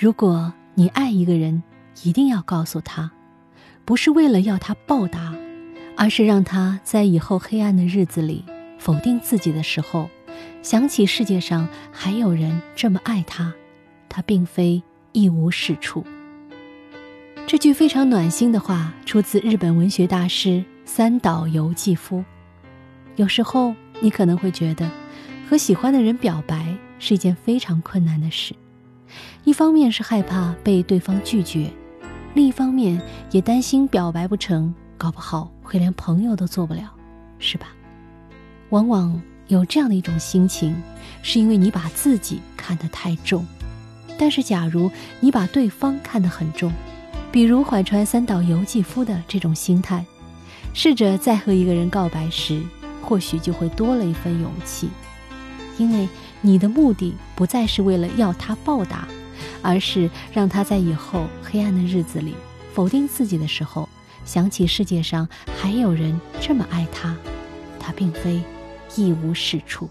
如果你爱一个人，一定要告诉他，不是为了要他报答，而是让他在以后黑暗的日子里否定自己的时候，想起世界上还有人这么爱他，他并非一无是处。这句非常暖心的话出自日本文学大师三岛由纪夫。有时候你可能会觉得，和喜欢的人表白是一件非常困难的事，一方面是害怕被对方拒绝，另一方面也担心表白不成，搞不好会连朋友都做不了，是吧？往往有这样的一种心情，是因为你把自己看得太重，但是假如你把对方看得很重。比如怀揣三岛由纪夫的这种心态，试着再和一个人告白时，或许就会多了一份勇气，因为你的目的不再是为了要他报答，而是让他在以后黑暗的日子里否定自己的时候，想起世界上还有人这么爱他，他并非一无是处。